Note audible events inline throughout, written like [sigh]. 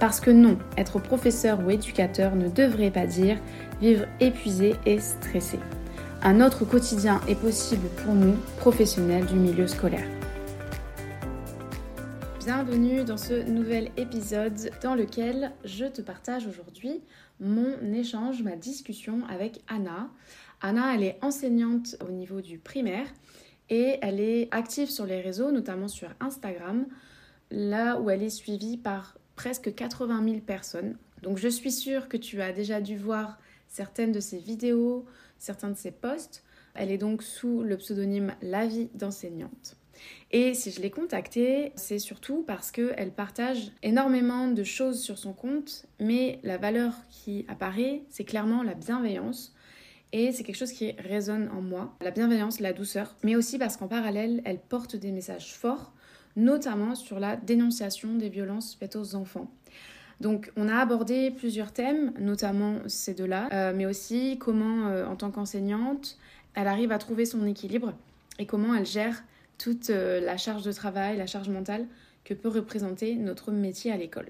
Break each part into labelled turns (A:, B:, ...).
A: Parce que non, être professeur ou éducateur ne devrait pas dire vivre épuisé et stressé. Un autre quotidien est possible pour nous, professionnels du milieu scolaire. Bienvenue dans ce nouvel épisode dans lequel je te partage aujourd'hui mon échange, ma discussion avec Anna. Anna, elle est enseignante au niveau du primaire et elle est active sur les réseaux, notamment sur Instagram, là où elle est suivie par presque 80 000 personnes. Donc je suis sûre que tu as déjà dû voir certaines de ses vidéos, certains de ses posts. Elle est donc sous le pseudonyme La vie d'enseignante. Et si je l'ai contactée, c'est surtout parce qu'elle partage énormément de choses sur son compte, mais la valeur qui apparaît, c'est clairement la bienveillance. Et c'est quelque chose qui résonne en moi, la bienveillance, la douceur, mais aussi parce qu'en parallèle, elle porte des messages forts notamment sur la dénonciation des violences faites aux enfants. Donc on a abordé plusieurs thèmes, notamment ces deux-là, euh, mais aussi comment, euh, en tant qu'enseignante, elle arrive à trouver son équilibre et comment elle gère toute euh, la charge de travail, la charge mentale que peut représenter notre métier à l'école.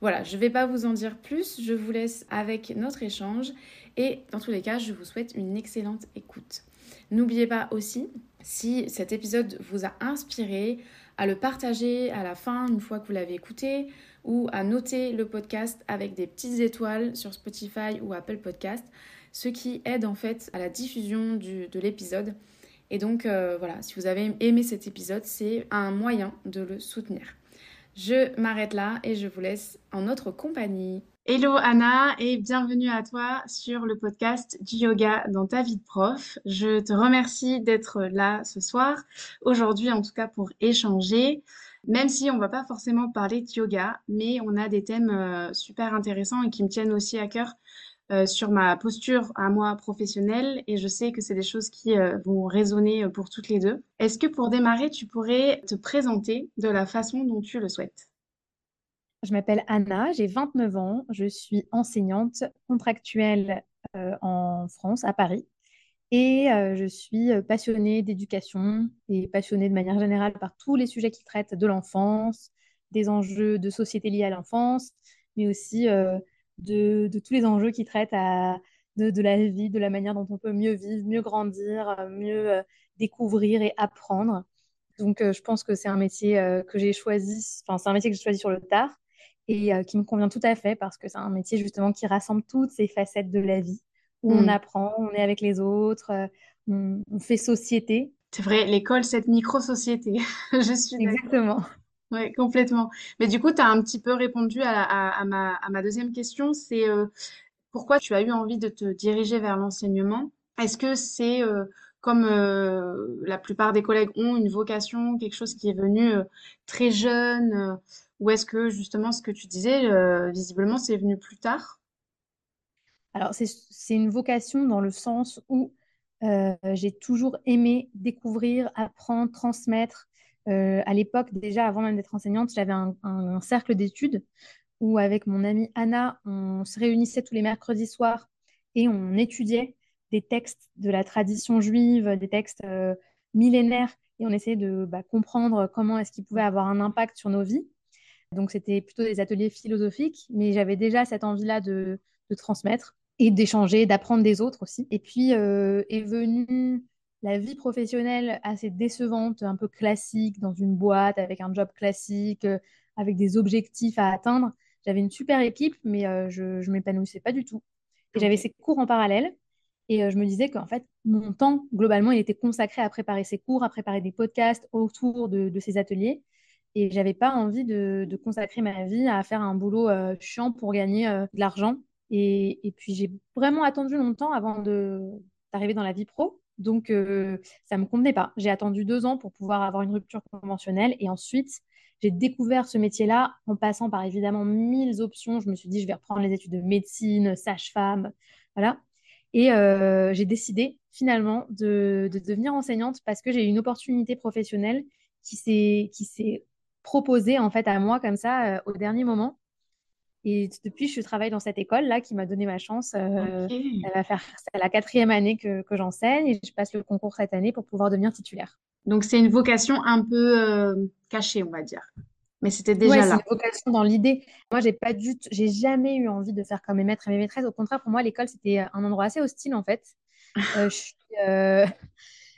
A: Voilà, je ne vais pas vous en dire plus, je vous laisse avec notre échange et dans tous les cas, je vous souhaite une excellente écoute. N'oubliez pas aussi, si cet épisode vous a inspiré, à le partager à la fin une fois que vous l'avez écouté ou à noter le podcast avec des petites étoiles sur Spotify ou Apple Podcast, ce qui aide en fait à la diffusion de l'épisode. Et donc euh, voilà, si vous avez aimé cet épisode, c'est un moyen de le soutenir. Je m'arrête là et je vous laisse en notre compagnie. Hello Anna et bienvenue à toi sur le podcast du yoga dans ta vie de prof. Je te remercie d'être là ce soir, aujourd'hui en tout cas pour échanger, même si on va pas forcément parler de yoga, mais on a des thèmes euh, super intéressants et qui me tiennent aussi à cœur euh, sur ma posture à moi professionnelle et je sais que c'est des choses qui euh, vont résonner pour toutes les deux. Est-ce que pour démarrer, tu pourrais te présenter de la façon dont tu le souhaites?
B: Je m'appelle Anna, j'ai 29 ans, je suis enseignante contractuelle euh, en France, à Paris, et euh, je suis euh, passionnée d'éducation et passionnée de manière générale par tous les sujets qui traitent de l'enfance, des enjeux de société liés à l'enfance, mais aussi de, tous les enjeux qui traitent de, de, la vie, de la manière dont on peut mieux vivre, mieux grandir, mieux découvrir et apprendre. Donc, je pense que c'est un métier que j'ai choisi, enfin, c'est un métier que j'ai choisi sur le tard et euh, qui me convient tout à fait parce que c'est un métier justement qui rassemble toutes ces facettes de la vie où on mm. apprend, on est avec les autres, euh, on, fait société.
A: C'est vrai, l'école, cette micro-société. [laughs] Je suis
B: Exactement.
A: Oui, complètement. Mais du coup, tu as un petit peu répondu à, ma, à ma, deuxième question, c'est euh, pourquoi tu as eu envie de te diriger vers l'enseignement? Est-ce que c'est comme la plupart des collègues ont une vocation, quelque chose qui est venu très jeune ou est-ce que justement ce que tu disais, euh, visiblement, c'est venu plus tard?
B: Alors, c'est une vocation dans le sens où euh, j'ai toujours aimé découvrir, apprendre, transmettre. Euh, à l'époque, déjà avant même d'être enseignante, j'avais un, un, cercle d'études où avec mon amie Anna, on se réunissait tous les mercredis soirs et on étudiait des textes de la tradition juive, des textes millénaires, et on essayait de bah, comprendre comment est-ce qu'ils pouvaient avoir un impact sur nos vies. Donc, c'était plutôt des ateliers philosophiques, mais j'avais déjà cette envie-là de, transmettre et d'échanger, d'apprendre des autres aussi. Et puis euh, est venue la vie professionnelle assez décevante, un peu classique, dans une boîte, avec un job classique, euh, avec des objectifs à atteindre. J'avais une super équipe, mais euh, je ne m'épanouissais pas du tout. Et j'avais ces cours en parallèle. Et je me disais qu'en fait, mon temps, globalement, il était consacré à préparer ces cours, à préparer des podcasts autour de ces ateliers. Et j'avais pas envie de, consacrer ma vie à faire un boulot euh, chiant pour gagner euh, de l'argent. Et, puis j'ai vraiment attendu longtemps avant d'arriver dans la vie pro. Donc euh, ça me convenait pas. J'ai attendu deux ans pour pouvoir avoir une rupture conventionnelle. Et ensuite, j'ai découvert ce métier-là en passant par évidemment mille options. Je me suis dit, je vais reprendre les études de médecine, sage-femme. Voilà. Et j'ai décidé finalement de, de, devenir enseignante parce que j'ai eu une opportunité professionnelle qui s'est proposée en fait à moi comme ça au dernier moment. Et depuis, je travaille dans cette école-là qui m'a donné ma chance. Euh, elle va faire, c'est la quatrième année que, que j'enseigne et je passe le concours cette année pour pouvoir devenir titulaire.
A: Donc, c'est une vocation un peu euh, cachée, on va dire. Mais c'était déjà là.
B: c'est une vocation dans l'idée. Moi, j'ai pas du j'ai jamais eu envie de faire comme mes maîtres et mes maîtresses. Au contraire, pour moi, l'école, c'était un endroit assez hostile, en fait. [laughs] Euh,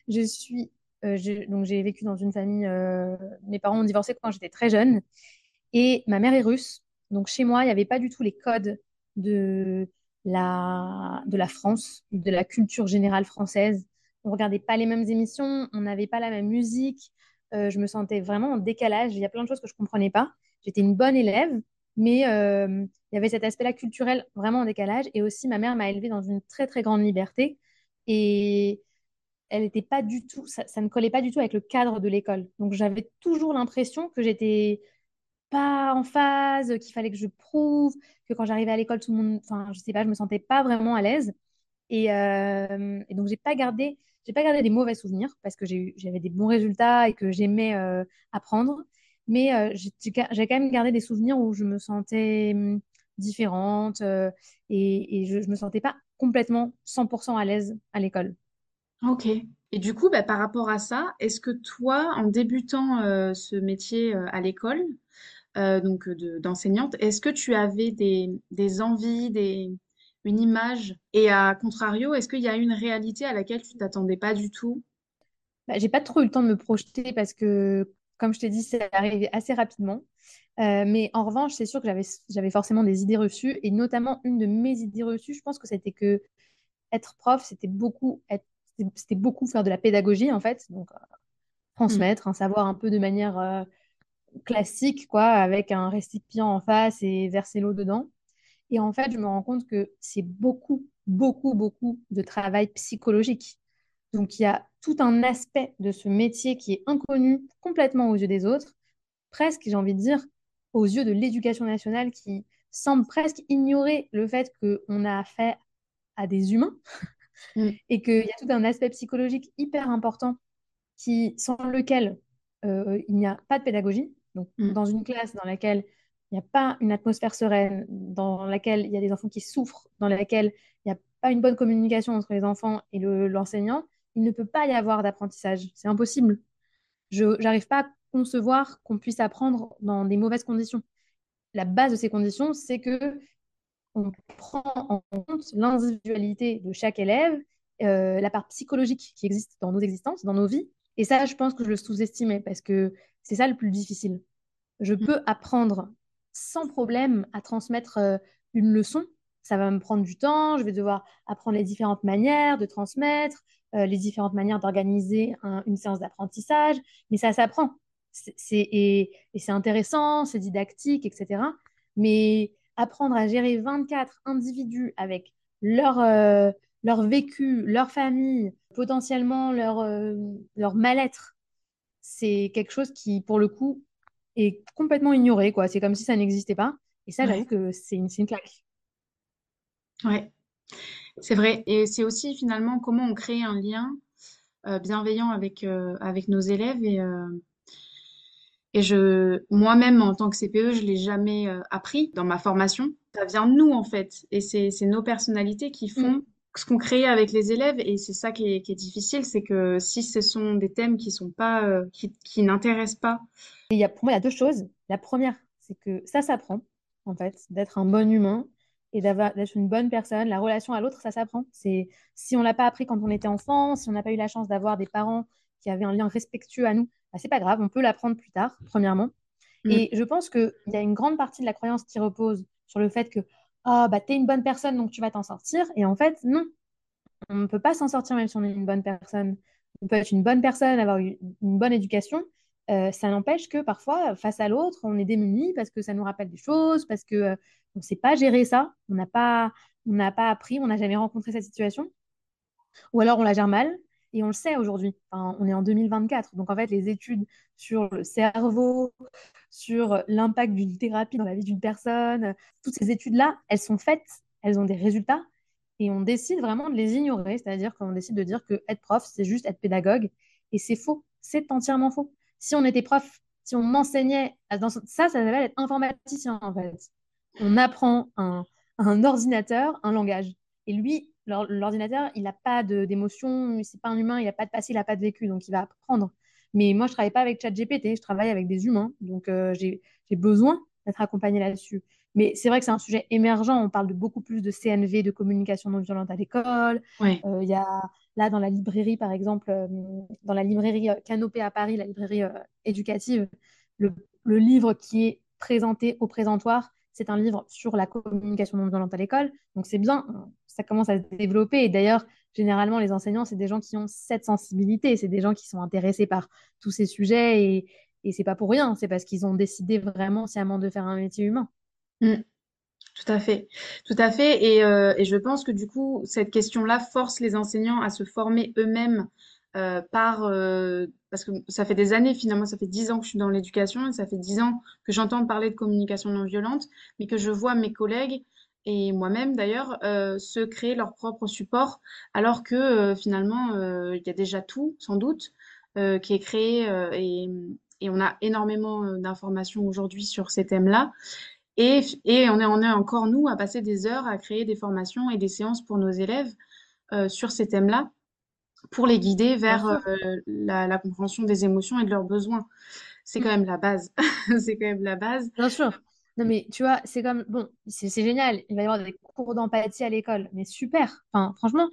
B: je suis, [laughs] je suis donc j'ai vécu dans une famille, mes parents ont divorcé quand j'étais très jeune et ma mère est russe. Donc chez moi, il n'y avait pas du tout les codes de la, de la France, de la culture générale française. On ne regardait pas les mêmes émissions, on n'avait pas la même musique. Euh, je me sentais vraiment en décalage. Il y a plein de choses que je ne comprenais pas. J'étais une bonne élève, mais euh, il y avait cet aspect-là culturel vraiment en décalage. Et aussi, ma mère m'a élevée dans une très, très grande liberté. Et elle n'était pas du tout, ça, ne collait pas du tout avec le cadre de l'école. Donc j'avais toujours l'impression que j'étais pas en phase, qu'il fallait que je prouve, que quand j'arrivais à l'école, tout le monde, enfin, je sais pas, je me sentais pas vraiment à l'aise. Et, euh, donc, j'ai pas gardé, j'ai pas gardé des mauvais souvenirs parce que j'avais des bons résultats et que j'aimais euh, apprendre. Mais euh, j'ai quand même gardé des souvenirs où je me sentais hum, différente et, je, me sentais pas complètement 100% à l'aise à l'école.
A: Ok. Et du coup, bah, par rapport à ça, est-ce que toi, en débutant ce métier à l'école, euh, donc d'enseignante. Est-ce que tu avais des, des envies, des, une image Et à contrario, est-ce qu'il y a une réalité à laquelle tu t'attendais pas du tout?
B: Bah, J'ai pas trop eu le temps de me projeter parce que, comme je t'ai dit, c'est arrivé assez rapidement. Euh, mais en revanche, c'est sûr que j'avais forcément des idées reçues. Et notamment, une de mes idées reçues, je pense que c'était que être prof, c'était beaucoup, faire de la pédagogie, en fait. Donc, euh, transmettre un savoir un peu de manière classique, quoi, avec un récipient en face et verser l'eau dedans. Et en fait, je me rends compte que c'est beaucoup, beaucoup, beaucoup de travail psychologique. Donc, il y a tout un aspect de ce métier qui est inconnu complètement aux yeux des autres, presque, j'ai envie de dire, aux yeux de l'éducation nationale qui semble presque ignorer le fait qu'on a affaire à des humains mm. [laughs] et qu'il y a tout un aspect psychologique hyper important qui, sans lequel euh, il n'y a pas de pédagogie. Donc, mm. dans une classe dans laquelle il n'y a pas une atmosphère sereine, dans laquelle il y a des enfants qui souffrent, dans laquelle il n'y a pas une bonne communication entre les enfants et l'enseignant, il ne peut pas y avoir d'apprentissage. C'est impossible. Je n'arrive pas à concevoir qu'on puisse apprendre dans des mauvaises conditions. La base de ces conditions, c'est que on prend en compte l'individualité de chaque élève, euh, la part psychologique qui existe dans nos existences, dans nos vies. Et ça, je pense que je le sous-estimais parce que c'est ça le plus difficile. Je mm. peux apprendre sans problème à transmettre euh, une leçon. Ça va me prendre du temps, je vais devoir apprendre les différentes manières de transmettre, euh, les différentes manières d'organiser une séance d'apprentissage, mais ça s'apprend. et, c'est intéressant, c'est didactique, etc. Mais apprendre à gérer 24 individus avec leur, euh, leur vécu, leur famille, potentiellement leur, leur mal-être, c'est quelque chose qui, pour le coup, est complètement ignoré. quoi. C'est comme si ça n'existait pas. Et ça, j'avoue que c'est une, une claque.
A: Ouais, c'est vrai. Et c'est aussi finalement comment on crée un lien euh, bienveillant avec, euh, avec nos élèves. Et, euh, et je, moi-même, en tant que CPE, je ne l'ai jamais appris dans ma formation. Ça vient de nous, en fait. Et c'est nos personnalités qui font mm ce qu'on crée avec les élèves, et c'est ça qui est, difficile, c'est que si ce sont des thèmes qui sont pas, euh, qui, n'intéressent pas.
B: il y a, pour moi, il y a deux choses. La première, c'est que ça s'apprend, en fait, d'être un bon humain et d'être une bonne personne. La relation à l'autre, ça s'apprend. C'est si on l'a pas appris quand on était enfant, si on n'a pas eu la chance d'avoir des parents qui avaient un lien respectueux à nous, bah, c'est pas grave, on peut l'apprendre plus tard, premièrement. Mm. Et je pense qu'il y a une grande partie de la croyance qui repose sur le fait que ah, bah, t'es une bonne personne, donc tu vas t'en sortir. Et en fait, non. On ne peut pas s'en sortir même si on est une bonne personne. On peut être une bonne personne, avoir une, bonne éducation. Euh, ça n'empêche que parfois, face à l'autre, on est démuni parce que ça nous rappelle des choses, parce que euh, on ne sait pas gérer ça, on n'a pas, on n'a pas appris, on n'a jamais rencontré cette situation. Ou alors on la gère mal, et on le sait aujourd'hui. on est en 2024. Donc, en fait, les études sur le cerveau, sur l'impact d'une thérapie dans la vie d'une personne, toutes ces études-là, elles sont faites, elles ont des résultats. et on décide vraiment de les ignorer, c'est-à-dire qu'on décide de dire que être prof, c'est juste être pédagogue, et c'est faux, c'est entièrement faux. Si on était prof, si on enseignait, ça, ça s'appelle être informaticien en fait. On apprend un ordinateur un langage. Et lui, l'ordinateur, il n'a pas d'émotion, c'est pas un humain, il n'a pas de passé, il n'a pas de vécu, donc il va apprendre. Mais moi, je travaille pas avec ChatGPT, je travaille avec des humains, donc euh, j'ai besoin d'être accompagnée là-dessus. Mais c'est vrai que c'est un sujet émergent. On parle de beaucoup plus de CNV, de communication non violente à l'école. Euh, il y a là dans la librairie, par exemple, euh, dans la librairie Canopée à Paris, la librairie éducative, le, le, livre qui est présenté au présentoir, c'est un livre sur la communication non violente à l'école. Donc c'est bien, ça commence à se développer. Et d'ailleurs, généralement, les enseignants, c'est des gens qui ont cette sensibilité, c'est des gens qui sont intéressés par tous ces sujets et, et c'est pas pour rien, c'est parce qu'ils ont décidé vraiment sciemment de faire un métier humain.
A: Mm. Tout à fait, tout à fait. Et, euh, et, je pense que du coup, cette question-là force les enseignants à se former eux-mêmes euh, par euh, parce que ça fait des années finalement, ça fait dix ans que je suis dans l'éducation et ça fait dix ans que j'entends parler de communication non violente, mais que je vois mes collègues et moi-même d'ailleurs euh, se créer leur propre support, alors que euh, finalement euh, il y a déjà tout sans doute qui est créé et, et, on a énormément d'informations aujourd'hui sur ces thèmes-là. Et, et on, est, on est encore, nous, à passer des heures à créer des formations et des séances pour nos élèves sur ces thèmes-là pour les guider vers euh, la, la, compréhension des émotions et de leurs besoins. C'est quand mm. même la base. [laughs] c'est quand même la base.
B: Bien sûr. Non, mais tu vois, c'est comme, bon, c'est génial. Il va y avoir des cours d'empathie à l'école, mais super. Enfin, franchement,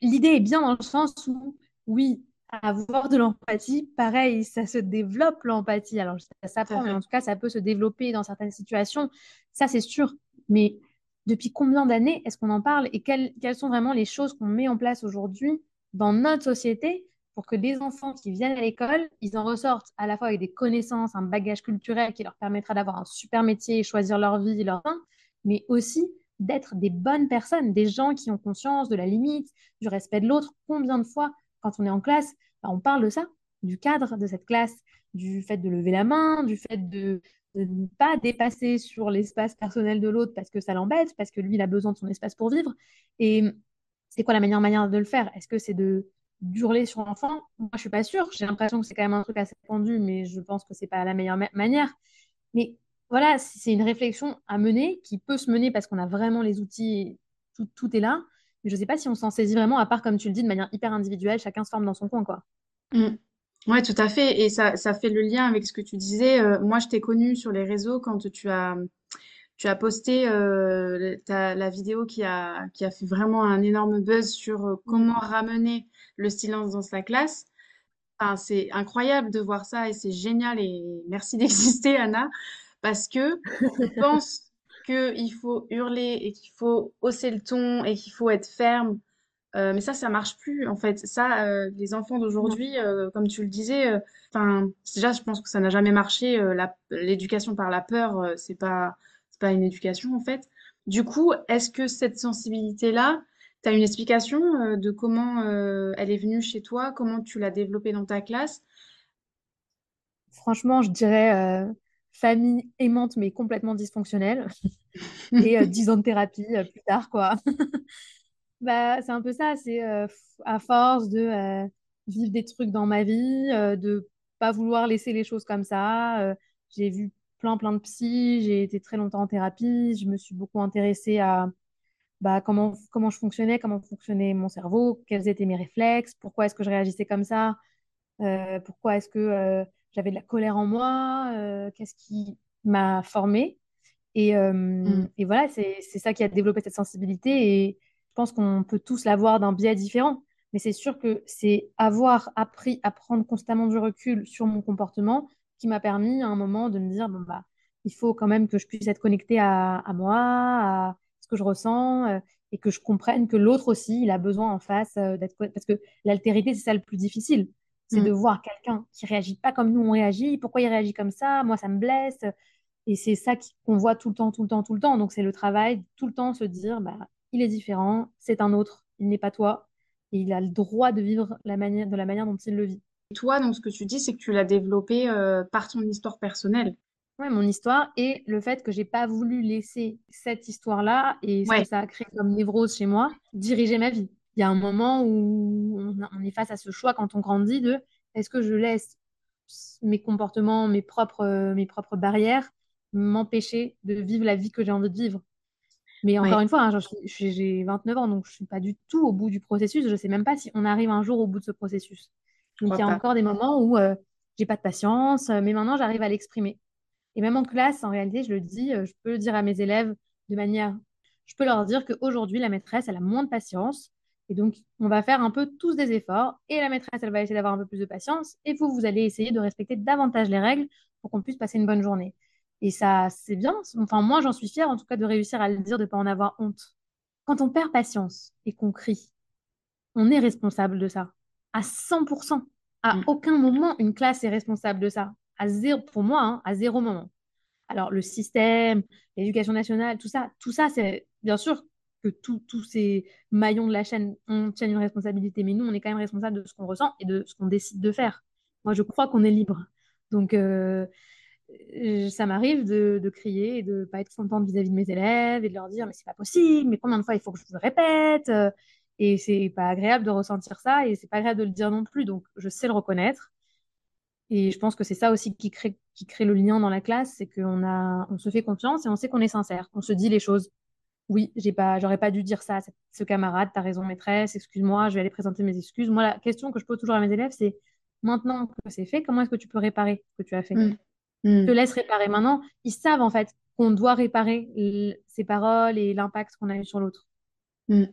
B: l'idée est bien dans le sens où, oui, avoir de l'empathie, pareil, ça se développe l'empathie. Alors, ça s'apprend, mais en tout cas, ça peut se développer dans certaines situations. Ça, c'est sûr. Mais depuis combien d'années est-ce qu'on en parle et quelles, quelles sont vraiment les choses qu'on met en place aujourd'hui dans notre société pour que des enfants qui viennent à l'école, ils en ressortent à la fois avec des connaissances, un bagage culturel qui leur permettra d'avoir un super métier choisir leur vie leur temps, mais aussi d'être des bonnes personnes, des gens qui ont conscience de la limite, du respect de l'autre. Combien de fois, quand on est en classe, bah, on parle de ça, du cadre de cette classe, du fait de lever la main, du fait de, de ne pas dépasser sur l'espace personnel de l'autre parce que ça l'embête, parce que lui, il a besoin de son espace pour vivre. Et c'est quoi la meilleure manière de le faire? Est-ce que c'est de d'hurler sur l'enfant Moi, je suis pas sûre. J'ai l'impression que c'est quand même un truc assez pendu, mais je pense que c'est pas la meilleure manière. Mais voilà, c'est une réflexion à mener qui peut se mener parce qu'on a vraiment les outils, tout, est là. Mais je sais pas si on s'en saisit vraiment, à part, comme tu le dis, de manière hyper individuelle, chacun se forme dans son coin, quoi.
A: Oui, mm. Ouais, tout à fait. Et ça, fait le lien avec ce que tu disais. Euh, moi, je t'ai connu sur les réseaux quand tu as tu as posté euh, la vidéo qui a, qui a fait vraiment un énorme buzz sur euh, comment mm. ramener le silence dans sa classe. Enfin, c'est incroyable de voir ça et c'est génial et merci [laughs] d'exister, Anna, parce que je [laughs] pense qu'il faut hurler et qu'il faut hausser le ton et qu'il faut être ferme. Euh, mais ça, ça marche plus en fait. Ça, les enfants d'aujourd'hui, comme tu le disais, enfin, déjà, je pense que ça n'a jamais marché. L'éducation par la peur, c'est pas pas une éducation en fait. Du coup, est-ce que cette sensibilité-là, tu as une explication euh, de comment euh, elle est venue chez toi, comment tu l'as développée dans ta classe?
B: Franchement, je dirais euh, famille aimante mais complètement dysfonctionnelle [laughs] et dix ans de thérapie plus tard, quoi. [laughs] bah, c'est un peu ça, c'est à force de vivre des trucs dans ma vie, de pas vouloir laisser les choses comme ça. j'ai vu plein, plein de psy, j'ai été très longtemps en thérapie, je me suis beaucoup intéressée à bah, comment, comment je fonctionnais, comment fonctionnait mon cerveau, quels étaient mes réflexes, pourquoi est-ce que je réagissais comme ça, euh, pourquoi est-ce que euh, j'avais de la colère en moi, euh, qu'est-ce qui m'a formée. Et, mm. et voilà, c'est ça qui a développé cette sensibilité et je pense qu'on peut tous l'avoir d'un biais différent. Mais c'est sûr que c'est avoir appris à prendre constamment du recul sur mon comportement, qui m'a permis à un moment de me dire, bon, bah, il faut quand même que je puisse être connectée à, à moi, à que je ressens, euh, et que je comprenne que l'autre aussi, il a besoin en face euh, d'être... Parce que l'altérité, c'est ça le plus difficile. C'est mm. de voir quelqu'un qui réagit pas comme nous, on réagit. Pourquoi il réagit comme ça? Moi, ça me blesse. Et c'est ça qu'on voit tout le temps, tout le temps, tout le temps. Donc, c'est le travail, tout le temps se dire, bah, il est différent, c'est un autre, il n'est pas toi. Et il a le droit de vivre la manière, de la manière dont il le vit.
A: Toi, donc, ce que tu dis, c'est que tu l'as développé euh, par ton histoire personnelle.
B: Ouais, mon histoire et le fait que j'ai pas voulu laisser cette histoire-là et ce que ça a créé comme névrose chez moi diriger ma vie. Il y a un moment où on, est face à ce choix quand on grandit de est-ce que je laisse mes comportements, mes propres, mes propres barrières m'empêcher de vivre la vie que j'ai envie de vivre? Mais encore une fois, hein, j'ai 29 ans, donc je ne suis pas du tout au bout du processus. Je ne sais même pas si on arrive un jour au bout de ce processus. Donc il y a encore des moments où euh, j'ai pas de patience, mais maintenant j'arrive à l'exprimer. Et même en classe, en réalité, je le dis, euh, je peux le dire à mes élèves de manière, je peux leur dire qu'aujourd'hui, la maîtresse, elle a moins de patience. Et donc, on va faire un peu tous des efforts. Et la maîtresse, elle va essayer d'avoir un peu plus de patience. Et vous, vous allez essayer de respecter davantage les règles pour qu'on puisse passer une bonne journée. Et ça, c'est bien. Enfin, moi, j'en suis fière, en tout cas, de réussir à le dire, de ne pas en avoir honte. Quand on perd patience et qu'on crie, on est responsable de ça. À 100%. À mm. aucun moment, une classe est responsable de ça à zéro, pour moi, hein, à zéro moment. Alors, le système, l'éducation nationale, tout ça, tout ça, c'est bien sûr que tous ces maillons de la chaîne ont une responsabilité, mais nous, on est quand même responsable de ce qu'on ressent et de ce qu'on décide de faire. Moi, je crois qu'on est libre. Donc, euh, ça m'arrive de, crier et de ne pas être contente vis-à-vis de mes élèves et de leur dire mais c'est pas possible, mais combien de fois il faut que je vous le répète Et c'est pas agréable de ressentir ça et c'est pas agréable de le dire non plus. Donc, je sais le reconnaître. Et je pense que c'est ça aussi qui crée, qui crée le lien dans la classe, c'est qu'on a, on se fait confiance et on sait qu'on est sincère. On se dit les choses. Oui, j'ai pas, j'aurais pas dû dire ça à ce camarade, t'as raison maîtresse, excuse-moi, je vais aller présenter mes excuses. Moi, la question que je pose toujours à mes élèves, c'est maintenant que c'est fait, comment est-ce que tu peux réparer ce que tu as fait? Mmh. Je te mmh. laisse réparer maintenant. Ils savent en fait qu'on doit réparer ces paroles et l'impact qu'on a eu sur l'autre.
A: Mmh.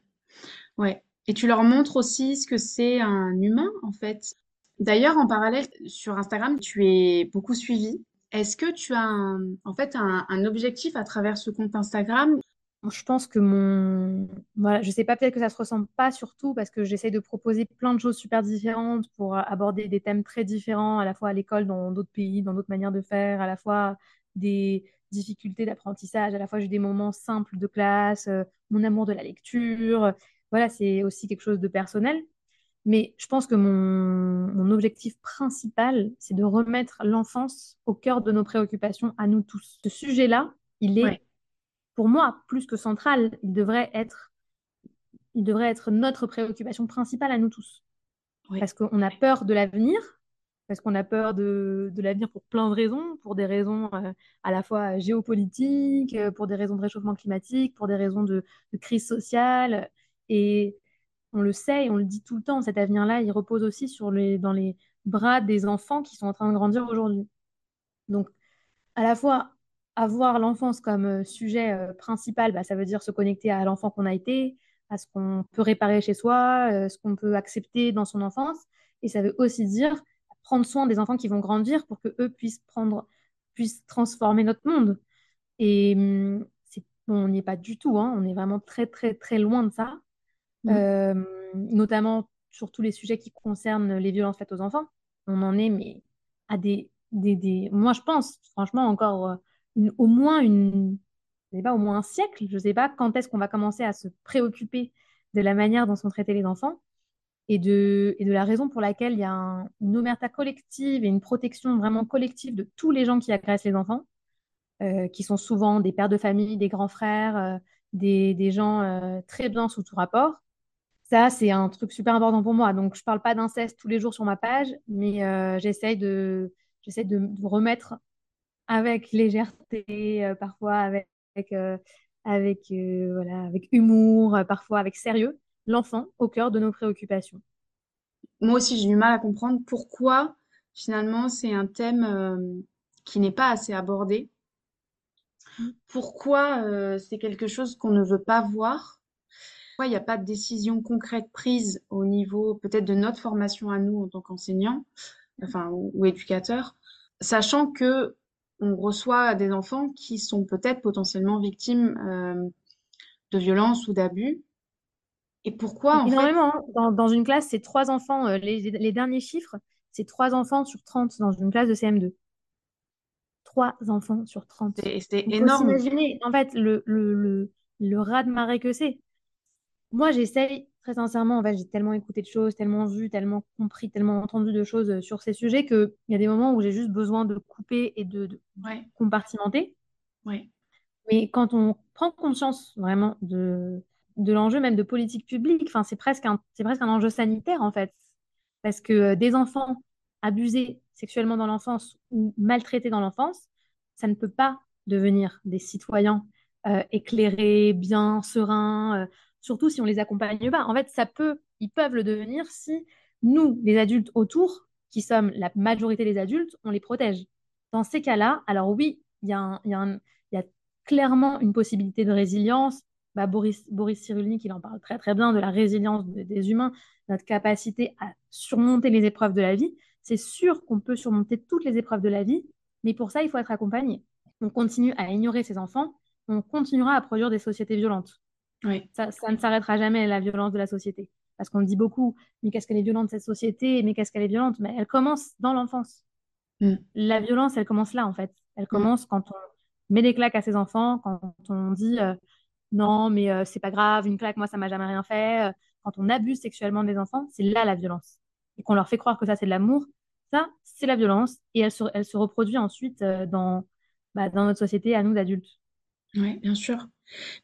A: Ouais. Et tu leur montres aussi ce que c'est un humain en fait? D'ailleurs, en parallèle, sur Instagram, tu es beaucoup suivi. Est-ce que tu as en fait un, objectif à travers ce compte Instagram?
B: Je pense que mon. Voilà, je sais pas, peut-être que ça se ressemble pas surtout parce que j'essaie de proposer plein de choses super différentes pour aborder des thèmes très différents, à la fois à l'école, dans d'autres pays, dans d'autres manières de faire, à la fois des difficultés d'apprentissage, à la fois j'ai des moments simples de classe, euh, mon amour de la lecture. Voilà, c'est aussi quelque chose de personnel. Mais je pense que mon, objectif principal, c'est de remettre l'enfance au cœur de nos préoccupations à nous tous. Ce sujet-là, il est, pour moi, plus que central. Il devrait être, il devrait être notre préoccupation principale à nous tous. Parce qu'on a peur de l'avenir, parce qu'on a peur de, l'avenir pour plein de raisons, pour des raisons euh, à la fois géopolitiques, euh, pour des raisons de réchauffement climatique, pour des raisons de, de crise sociale. Et on le sait et on le dit tout le temps, cet avenir-là, il repose aussi sur les, dans les bras des enfants qui sont en train de grandir aujourd'hui. Donc, à la fois, avoir l'enfance comme euh, sujet euh, principal, bah, ça veut dire se connecter à l'enfant qu'on a été, à ce qu'on peut réparer chez soi, euh, ce qu'on peut accepter dans son enfance. Et ça veut aussi dire prendre soin des enfants qui vont grandir pour que eux puissent puissent transformer notre monde. Et hum, on n'y est pas du tout, hein. on est vraiment très, très, très loin de ça. Mm. Euh, notamment sur tous les sujets qui concernent les violences faites aux enfants. On en est mais à des, des, des... moi je pense franchement encore euh, au moins une je sais pas au moins un siècle, je sais pas quand est-ce qu'on va commencer à se préoccuper de la manière dont sont traités les enfants et de, et de la raison pour laquelle il y a une omerta collective et une protection vraiment collective de tous les gens qui agressent les enfants, euh, qui sont souvent des pères de famille, des grands frères, des, des, gens très bien sous tout rapport. Ça, c'est un truc super important pour moi. Donc, je ne parle pas d'inceste tous les jours sur ma page, mais euh, j'essaie de, j'essaie de, remettre avec légèreté, euh, parfois avec, euh, avec, voilà, avec humour, parfois avec sérieux, l'enfant au cœur de nos préoccupations.
A: Moi aussi, j'ai du mal à comprendre pourquoi finalement c'est un thème qui n'est pas assez abordé. Mmh. Pourquoi c'est quelque chose qu'on ne veut pas voir? Il n'y a pas de décision concrète prise au niveau peut-être de notre formation à nous en tant qu'enseignants enfin, ou, éducateurs, sachant que on reçoit des enfants qui sont peut-être potentiellement victimes euh, de violences ou d'abus. Et pourquoi en
B: Énormément. Fait... Dans, dans, une classe, c'est trois enfants. Euh, les, les, derniers chiffres, c'est trois enfants sur 30 dans une classe de CM2. Trois enfants sur 30.
A: C'est énorme.
B: en fait le, le, le, le raz de marée que c'est moi, j'essaye très sincèrement, en fait, j'ai tellement écouté de choses, tellement vu, tellement compris, tellement entendu de choses euh, sur ces sujets qu'il y a des moments où j'ai juste besoin de couper et de, de compartimenter.
A: Ouais.
B: Mais quand on prend conscience vraiment de, de l'enjeu même de politique publique, enfin, c'est presque un, c'est presque un enjeu sanitaire en fait. Parce que euh, des enfants abusés sexuellement dans l'enfance ou maltraités dans l'enfance, ça ne peut pas devenir des citoyens euh, éclairés, bien, sereins, euh, surtout si on les accompagne pas. En fait, ça peut, ils peuvent le devenir si nous, les adultes autour, qui sommes la majorité des adultes, on les protège. Dans ces cas-là, alors oui, il y, a clairement une possibilité de résilience. Bah, Boris, Boris Cyrulnik, il en parle très très bien de la résilience des humains, notre capacité à surmonter les épreuves de la vie. C'est sûr qu'on peut surmonter toutes les épreuves de la vie, mais pour ça, il faut être accompagné. On continue à ignorer ces enfants, on continuera à produire des sociétés violentes.
A: Oui.
B: Ça, ça ne s'arrêtera jamais, la violence de la société. Parce qu'on dit beaucoup, mais qu'est-ce qu'elle est violente cette société, mais qu'est-ce qu'elle est violente? Mais elle commence dans l'enfance.
A: Mm.
B: La violence, elle commence là, en fait. Elle mm. commence quand on met des claques à ses enfants, quand on dit euh, non, mais euh, c'est pas grave, une claque, moi, ça m'a jamais rien fait. Quand on abuse sexuellement des enfants, c'est là la violence. Et qu'on leur fait croire que ça, c'est de l'amour, ça, c'est la violence. Et elle se, elle se reproduit ensuite euh, dans, bah, dans notre société, à nous, adultes.
A: Oui, bien sûr.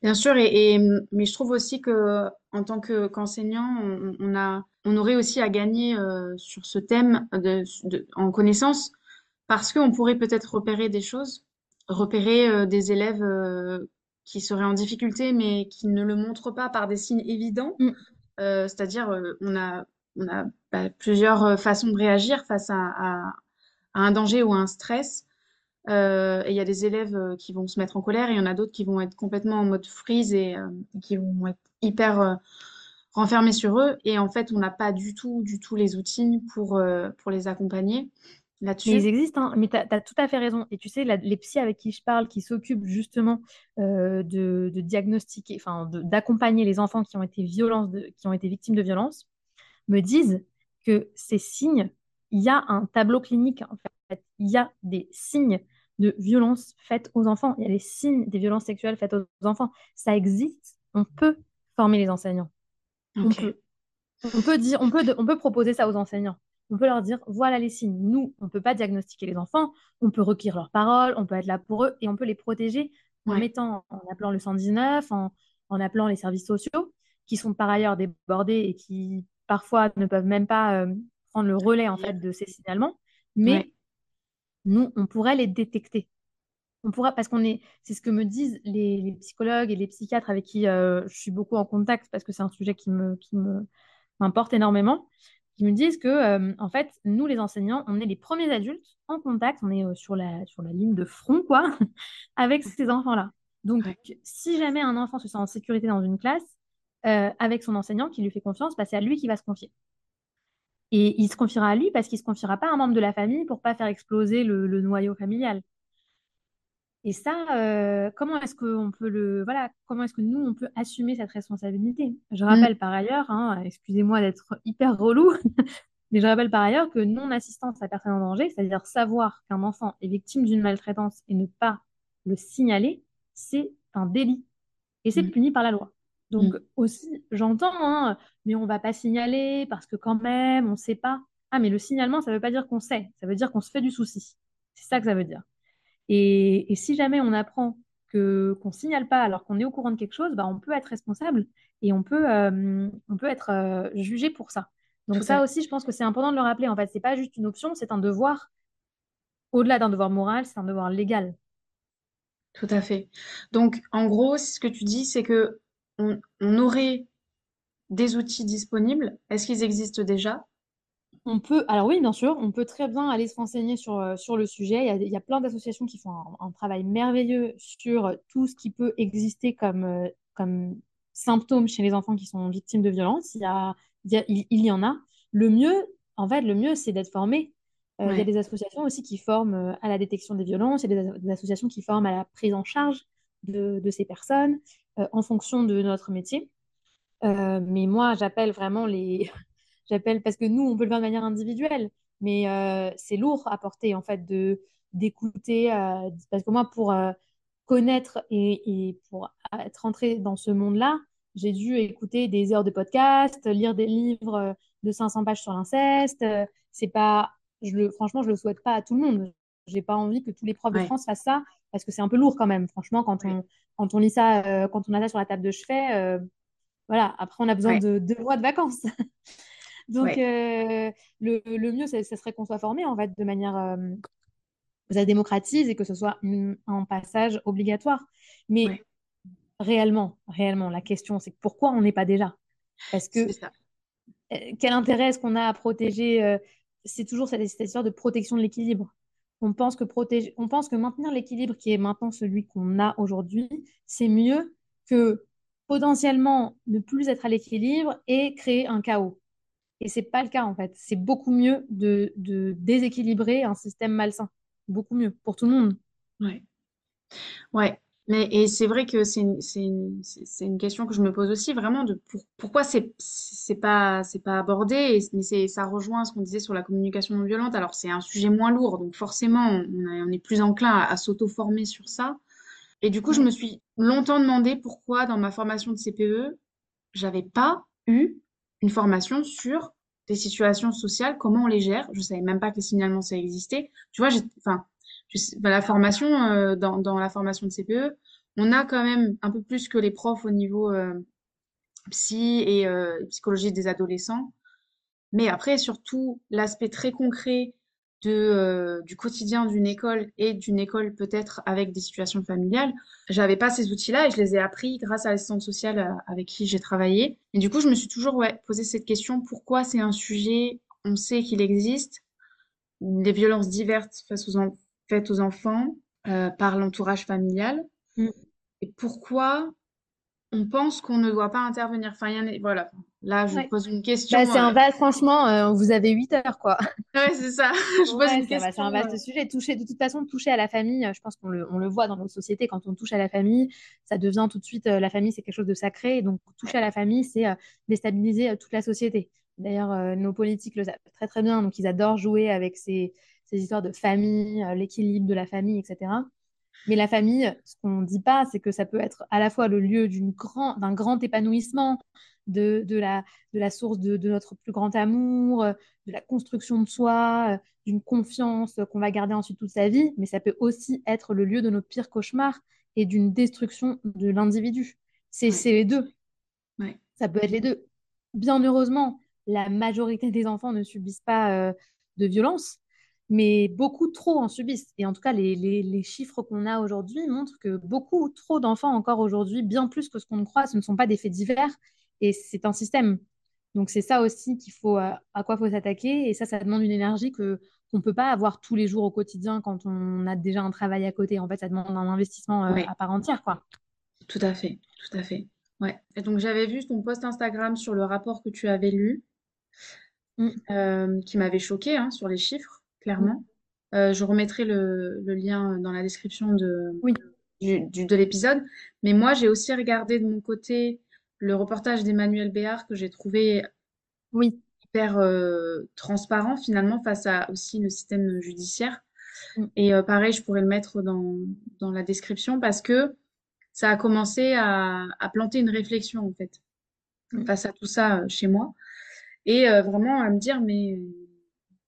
A: Bien sûr, et, mais je trouve aussi que en tant que, qu'enseignant, on, a, on aurait aussi à gagner euh, sur ce thème de, en connaissance, parce qu'on pourrait peut-être repérer des choses, repérer euh, des élèves euh, qui seraient en difficulté, mais qui ne le montrent pas par des signes évidents. Mm. c'est-à-dire, on a, on a bah, plusieurs façons de réagir face à, à, un danger ou à un stress. Euh, et il y a des élèves euh, qui vont se mettre en colère et il y en a d'autres qui vont être complètement en mode freeze et euh, qui vont être hyper renfermés sur eux. Et en fait, on n'a pas du tout, du tout les outils pour, pour les accompagner là-dessus.
B: Ils existent, hein. mais tu as, tout à fait raison. Et tu sais, les psys avec qui je parle, qui s'occupent justement de, diagnostiquer, enfin, d'accompagner les enfants qui ont été violences, qui ont été victimes de violences, me disent que ces signes, il y a un tableau clinique en fait. Il y a des signes de violences faites aux enfants. Il y a les signes des violences sexuelles faites aux enfants. Ça existe. On peut former les enseignants. On, peut, dire, on, peut, on peut proposer ça aux enseignants. On peut leur dire, voilà les signes. Nous, on ne peut pas diagnostiquer les enfants. On peut recueillir leurs paroles. On peut être là pour eux et on peut les protéger en mettant, en appelant le 119, en, en appelant les services sociaux, qui sont par ailleurs débordés et qui parfois ne peuvent même pas euh, prendre le relais en fait de ces signalements. Mais nous, on pourrait les détecter. On pourra, parce qu'on est, c'est ce que me disent les, psychologues et les psychiatres avec qui euh, je suis beaucoup en contact, parce que c'est un sujet qui me, qui me m'importe énormément, qui me disent que, euh, en fait, nous, les enseignants, on est les premiers adultes en contact, on est euh, sur, la, sur la ligne de front, quoi, [laughs] avec ces enfants-là. Donc, si jamais un enfant se sent en sécurité dans une classe, avec son enseignant qui lui fait confiance, bah, c'est à lui qui va se confier. Et il se confiera à lui parce qu'il ne se confiera pas à un membre de la famille pour pas faire exploser le, noyau familial. Et ça, euh, comment est-ce qu'on peut le, voilà, comment est-ce que nous on peut assumer cette responsabilité? Je rappelle mm. par ailleurs, hein, excusez-moi d'être hyper relou, [laughs] mais je rappelle par ailleurs que non-assistance à personne en danger, c'est-à-dire savoir qu'un enfant est victime d'une maltraitance et ne pas le signaler, c'est un délit et c'est mm. puni par la loi. Donc mm. aussi, j'entends, hein, mais on va pas signaler parce que quand même, on ne sait pas. Ah, mais le signalement, ça ne veut pas dire qu'on sait, ça veut dire qu'on se fait du souci. C'est ça que ça veut dire. Et, si jamais on apprend que qu'on signale pas alors qu'on est au courant de quelque chose, bah, on peut être responsable et on peut, euh, on peut être euh, jugé pour ça. Donc ça aussi, je pense que c'est important de le rappeler. En fait, c'est pas juste une option, c'est un devoir. Au-delà d'un devoir moral, c'est un devoir légal.
A: Tout à fait. Donc, en gros, ce que tu dis, c'est que on, aurait des outils disponibles? Est-ce qu'ils existent déjà?
B: On peut, alors oui, bien sûr, on peut très bien aller se renseigner sur, euh, sur le sujet. Il y a, plein d'associations qui font un, travail merveilleux sur tout ce qui peut exister comme, euh, comme symptômes chez les enfants qui sont victimes de violences. Il y, a, il, y, en a. Le mieux, en fait, le mieux, c'est d'être formé. Euh, il y a des associations aussi qui forment à la détection des violences, il y a des, associations qui forment à la prise en charge de, de ces personnes. Euh, en fonction de notre métier. Euh, mais moi, j'appelle vraiment les. [laughs] j'appelle parce que nous, on peut le faire de manière individuelle, mais euh, c'est lourd à porter, en fait, de d'écouter. parce que moi, pour connaître et, et, pour être entré dans ce monde-là, j'ai dû écouter des heures de podcast, lire des livres de 500 pages sur l'inceste. C'est pas, je le, franchement, je le souhaite pas à tout le monde. J'ai pas envie que tous les profs de France fassent ça parce que c'est un peu lourd quand même. Franchement, quand on, quand on lit ça, euh, quand on a ça sur la table de chevet, euh, voilà. Après, on a besoin de deux mois de vacances. [laughs] Donc, euh, le, le, mieux, ce serait qu'on soit formé en fait de manière ça démocratise et que ce soit un passage obligatoire. Mais réellement, réellement, la question, c'est pourquoi on n'est pas déjà? Parce que quel intérêt est-ce qu'on a à protéger C'est toujours cette, cette histoire de protection de l'équilibre on pense que protéger, maintenir l'équilibre qui est maintenant celui qu'on a aujourd'hui, c'est mieux que potentiellement ne plus être à l'équilibre et créer un chaos. Et c'est pas le cas en fait. C'est beaucoup mieux de, de, déséquilibrer un système malsain. Beaucoup mieux pour tout le monde.
A: Ouais. Ouais. Mais, et c'est vrai que c'est une, une, une, question que je me pose aussi vraiment de pourquoi c'est c'est pas c'est pas abordé mais c'est ça rejoint ce qu'on disait sur la communication non violente. Alors c'est un sujet moins lourd donc forcément on, on est plus enclin à, s'auto-former sur ça. Et du coup je me suis longtemps demandé pourquoi dans ma formation de CPE j'avais pas eu une formation sur des situations sociales comment on les gère. Je savais même pas que les signalements ça existait. Tu vois enfin bah, la formation, euh, dans, la formation de CPE, on a quand même un peu plus que les profs au niveau euh, psy et euh, psychologie des adolescents. Mais après, surtout, l'aspect très concret de, du quotidien d'une école et d'une école peut-être avec des situations familiales, j'avais pas ces outils-là et je les ai appris grâce à l'assistante sociale avec qui j'ai travaillé. Et du coup, je me suis toujours ouais, posé cette question, pourquoi c'est un sujet, on sait qu'il existe, des violences diverses face aux, enfants faites aux enfants euh, par l'entourage familial mm. et pourquoi on pense qu'on ne doit pas intervenir? Enfin, y voilà. Là, je vous pose une question.
B: Bah, c'est un euh, vaste, franchement, euh, vous avez 8 heures, quoi. [laughs]
A: Ouais, c'est ça. [laughs] je pose une question.
B: C'est un vaste sujet. Toucher, de toute façon, toucher à la famille, je pense qu'on le, on le voit dans nos sociétés, quand on touche à la famille, ça devient tout de suite, la famille, c'est quelque chose de sacré. Donc, toucher à la famille, c'est déstabiliser toute la société. D'ailleurs, nos politiques le savent très, très bien. Donc, ils adorent jouer avec ces, ces histoires de famille, euh, l'équilibre de la famille, etc. Mais la famille, ce qu'on ne dit pas, c'est que ça peut être à la fois le lieu d'un grand, grand épanouissement, de, de, la, de la source de, de, notre plus grand amour, de la construction de soi, d'une confiance qu'on va garder ensuite toute sa vie, mais ça peut aussi être le lieu de notre pire cauchemar et d'une destruction de l'individu. C'est les deux. Ça peut être les deux. Bien heureusement, la majorité des enfants ne subissent pas euh, de violence, mais beaucoup trop en subissent. Et en tout cas, les, les, chiffres qu'on a aujourd'hui montrent que beaucoup trop d'enfants encore aujourd'hui, bien plus que ce qu'on croit, ce ne sont pas des faits divers, et c'est un système. Donc c'est ça aussi qu'il faut à quoi faut s'attaquer, et ça, ça demande une énergie que qu'on ne peut pas avoir tous les jours au quotidien quand on a déjà un travail à côté. En fait, ça demande un investissement euh, à part entière, quoi.
A: Tout à fait, tout à fait. Ouais. Et donc j'avais vu ton post Instagram sur le rapport que tu avais lu, mm. euh, qui m'avait choqué hein, sur les chiffres clairement. Euh, je remettrai le, lien dans la description de,
B: oui.
A: du, de l'épisode. Mais moi, j'ai aussi regardé de mon côté le reportage d'Emmanuel Béard que j'ai trouvé
B: oui.
A: hyper euh, transparent finalement face à aussi le système judiciaire. Mm. Et euh, pareil, je pourrais le mettre dans, dans, la description parce que ça a commencé à, à planter une réflexion en fait mm. face à tout ça chez moi. Et vraiment à me dire, mais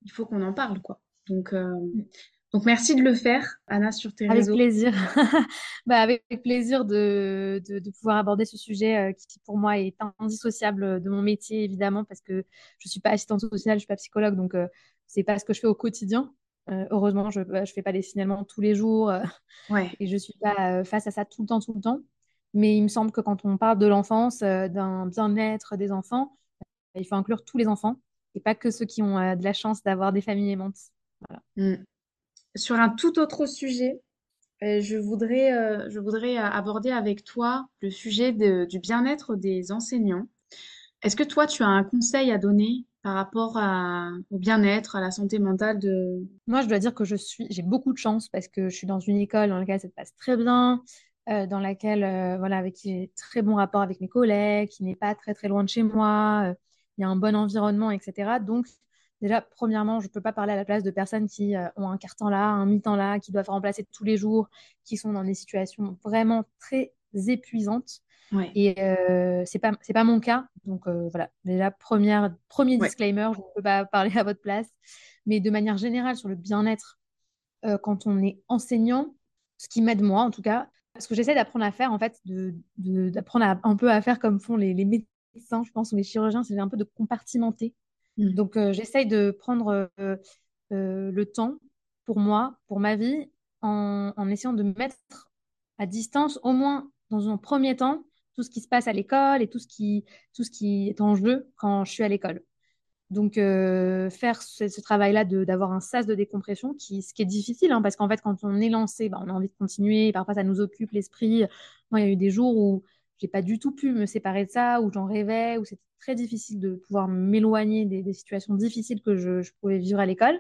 A: il faut qu'on en parle, quoi. Donc, euh, donc merci de le faire, Anna, sur tes
B: avec
A: réseaux.
B: Plaisir. [laughs] bah, avec plaisir de, de, de, pouvoir aborder ce sujet euh, qui, pour moi, est indissociable de mon métier, évidemment, parce que je ne suis pas assistante sociale, je ne suis pas psychologue, donc euh, c'est pas ce que je fais au quotidien. heureusement, je ne bah, fais pas des signalements tous les jours
A: ouais.
B: et je ne suis pas face à ça tout le temps, tout le temps. Mais il me semble que quand on parle de l'enfance, d'un bien-être des enfants, il faut inclure tous les enfants et pas que ceux qui ont de la chance d'avoir des familles aimantes.
A: Mm. Sur un tout autre sujet, euh, je voudrais, euh, je voudrais aborder avec toi le sujet du bien-être des enseignants. Est-ce que toi, tu as un conseil à donner par rapport au bien-être, à la santé mentale de...
B: Moi, je dois dire que je suis, j'ai beaucoup de chance parce que je suis dans une école dans laquelle ça se passe très bien, euh, dans laquelle, voilà, avec qui j'ai très bon rapport avec mes collègues, qui n'est pas très très loin de chez moi, il y a un bon environnement, etc. Donc, Déjà, premièrement, je ne peux pas parler à la place de personnes qui euh, ont un temps là, un mi-temps là, qui doivent remplacer tous les jours, qui sont dans des situations vraiment très épuisantes. Et euh, c'est pas c'est pas mon cas. Donc euh, voilà, déjà première premier disclaimer, je ne peux pas parler à votre place, mais de manière générale sur le bien-être euh, quand on est enseignant, ce qui m'aide moi en tout cas, ce que j'essaie d'apprendre à faire en fait, de d'apprendre un peu à faire comme font les, les médecins, je pense, ou les chirurgiens, c'est un peu de compartimenter. Mmh. Donc j'essaye de prendre le temps pour moi, pour ma vie, en, essayant de mettre à distance, au moins dans un premier temps, tout ce qui se passe à l'école et tout ce qui, tout ce qui est en jeu quand je suis à l'école. Donc, euh, faire ce, travail-là d'avoir un sas de décompression, qui, ce qui est difficile, hein, parce qu'en fait, quand on est lancé, bah, on a envie de continuer, parfois ça nous occupe l'esprit. Moi, il y a eu des jours où j'ai pas du tout pu me séparer de ça, où j'en rêvais, où c'était très difficile de pouvoir m'éloigner des, situations difficiles que je, je pouvais vivre à l'école.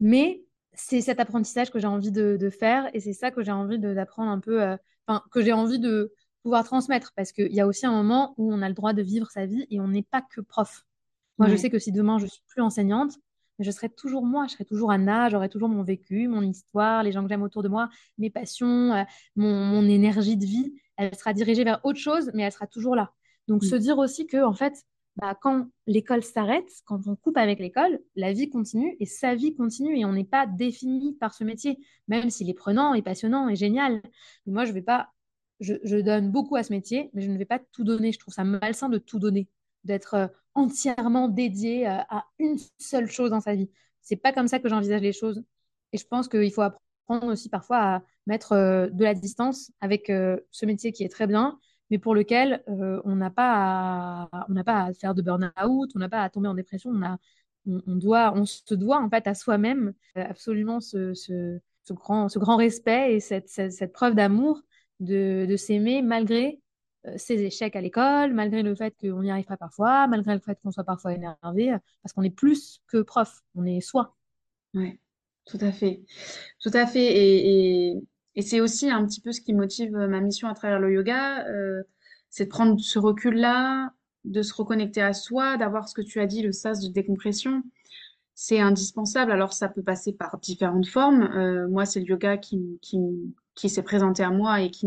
B: Mais c'est cet apprentissage que j'ai envie de, de, faire et c'est ça que j'ai envie d'apprendre un peu, euh, enfin, que j'ai envie de, pouvoir transmettre parce qu'il y a aussi un moment où on a le droit de vivre sa vie et on n'est pas que prof. Moi, je sais que si demain je suis plus enseignante, je serai toujours moi, je serai toujours Anna, j'aurai toujours mon vécu, mon histoire, les gens que j'aime autour de moi, mes passions, euh, mon, énergie de vie. Elle sera dirigée vers autre chose, mais elle sera toujours là. Donc, mm. se dire aussi que, en fait, bah, quand l'école s'arrête, quand on coupe avec l'école, la vie continue et sa vie continue et on n'est pas défini par ce métier, même s'il est prenant et passionnant et génial. moi, je vais pas je, donne beaucoup à ce métier, mais je ne vais pas tout donner. Je trouve ça malsain de tout donner, d'être euh, entièrement dédié euh, à une seule chose dans sa vie. C'est pas comme ça que j'envisage les choses. Et je pense qu'il faut apprendre aussi parfois à mettre euh, de la distance avec ce métier qui est très bien, mais pour lequel on n'a pas, à, pas à faire de burn-out, on n'a pas à tomber en dépression. On, a, on, doit, on se doit en fait à soi-même absolument ce, ce, grand, ce grand respect et cette, cette, preuve d'amour de, s'aimer malgré euh, ses échecs à l'école, malgré le fait qu'on n'y arrive parfois, malgré le fait qu'on soit parfois énervé, parce qu'on est plus que prof, on est soi.
A: Oui, tout à fait. Tout à fait. Et, c'est aussi un petit peu ce qui motive ma mission à travers le yoga, euh, c'est de prendre ce recul-là, de se reconnecter à soi, d'avoir ce que tu as dit, le sas de décompression. C'est indispensable. Alors, ça peut passer par différentes formes. Euh, moi, c'est le yoga qui, qui, qui s'est présenté à moi et qui,